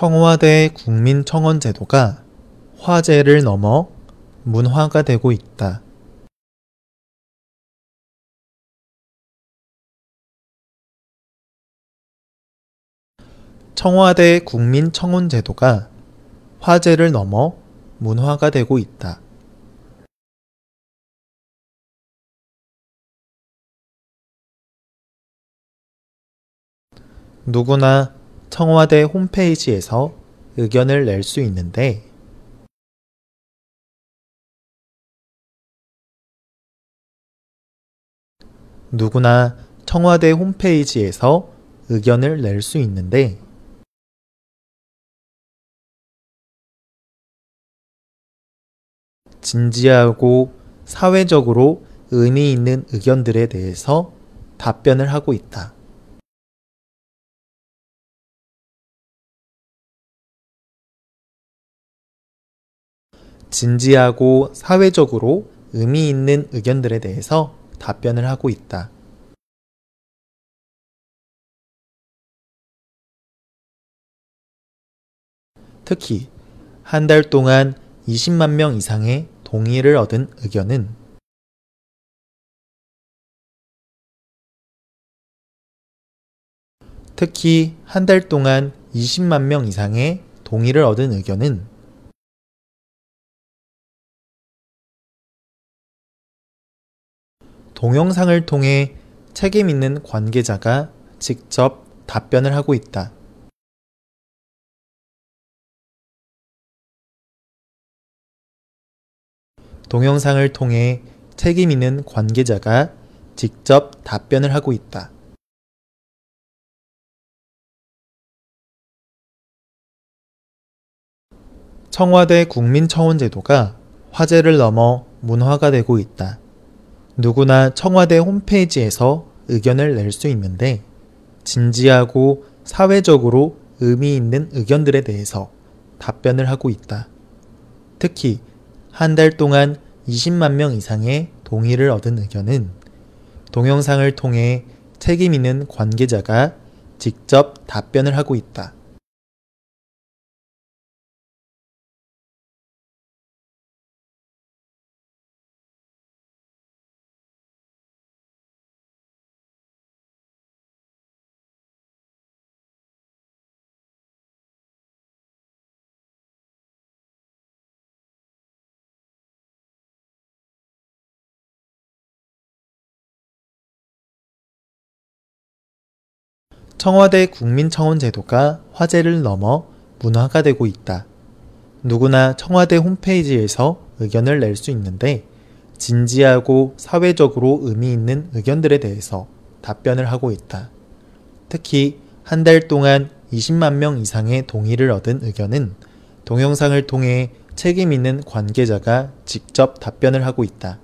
청와대 국민청원 제도가 화제를 넘어 문화가 되고 있다. 청와대 국민청원 제도가 화제를 넘어 문화가 되고 있다. 누구나 청와대 홈페이지에서 의견을 낼 수 있는데 누구나 청와대 홈페이지에서 의견을 낼 수 있는데 진지하고 사회적으로 의미 있는 의견들에 대해서 답변을 하고 있다. 진지하고 사회적으로 의미 있는 의견들에 대해서 답변을 하고 있다. 특히 한 달 동안 20만 명 이상의 동의를 얻은 의견은 특히 한 달 동안 20만 명 이상의 동의를 얻은 의견은 동영상을 통해 책임 있는 관계자가 직접 답변을 하고 있다. 동영상을 통해 책임 있는 관계자가 직접 답변을 하고 있다. 청와대 국민청원제도가 화제를 넘어 문화가 되고 있다. 누구나 청와대 홈페이지에서 의견을 낼 수 있는데 진지하고 사회적으로 의미 있는 의견들에 대해서 답변을 하고 있다. 특히 한 달 동안 20만 명 이상의 동의를 얻은 의견은 동영상을 통해 책임 있는 관계자가 직접 답변을 하고 있다. 청와대 국민청원 제도가 화제를 넘어 문화가 되고 있다. 누구나 청와대 홈페이지에서 의견을 낼 수 있는데 진지하고 사회적으로 의미 있는 의견들에 대해서 답변을 하고 있다. 특히 한 달 동안 20만 명 이상의 동의를 얻은 의견은 동영상을 통해 책임 있는 관계자가 직접 답변을 하고 있다.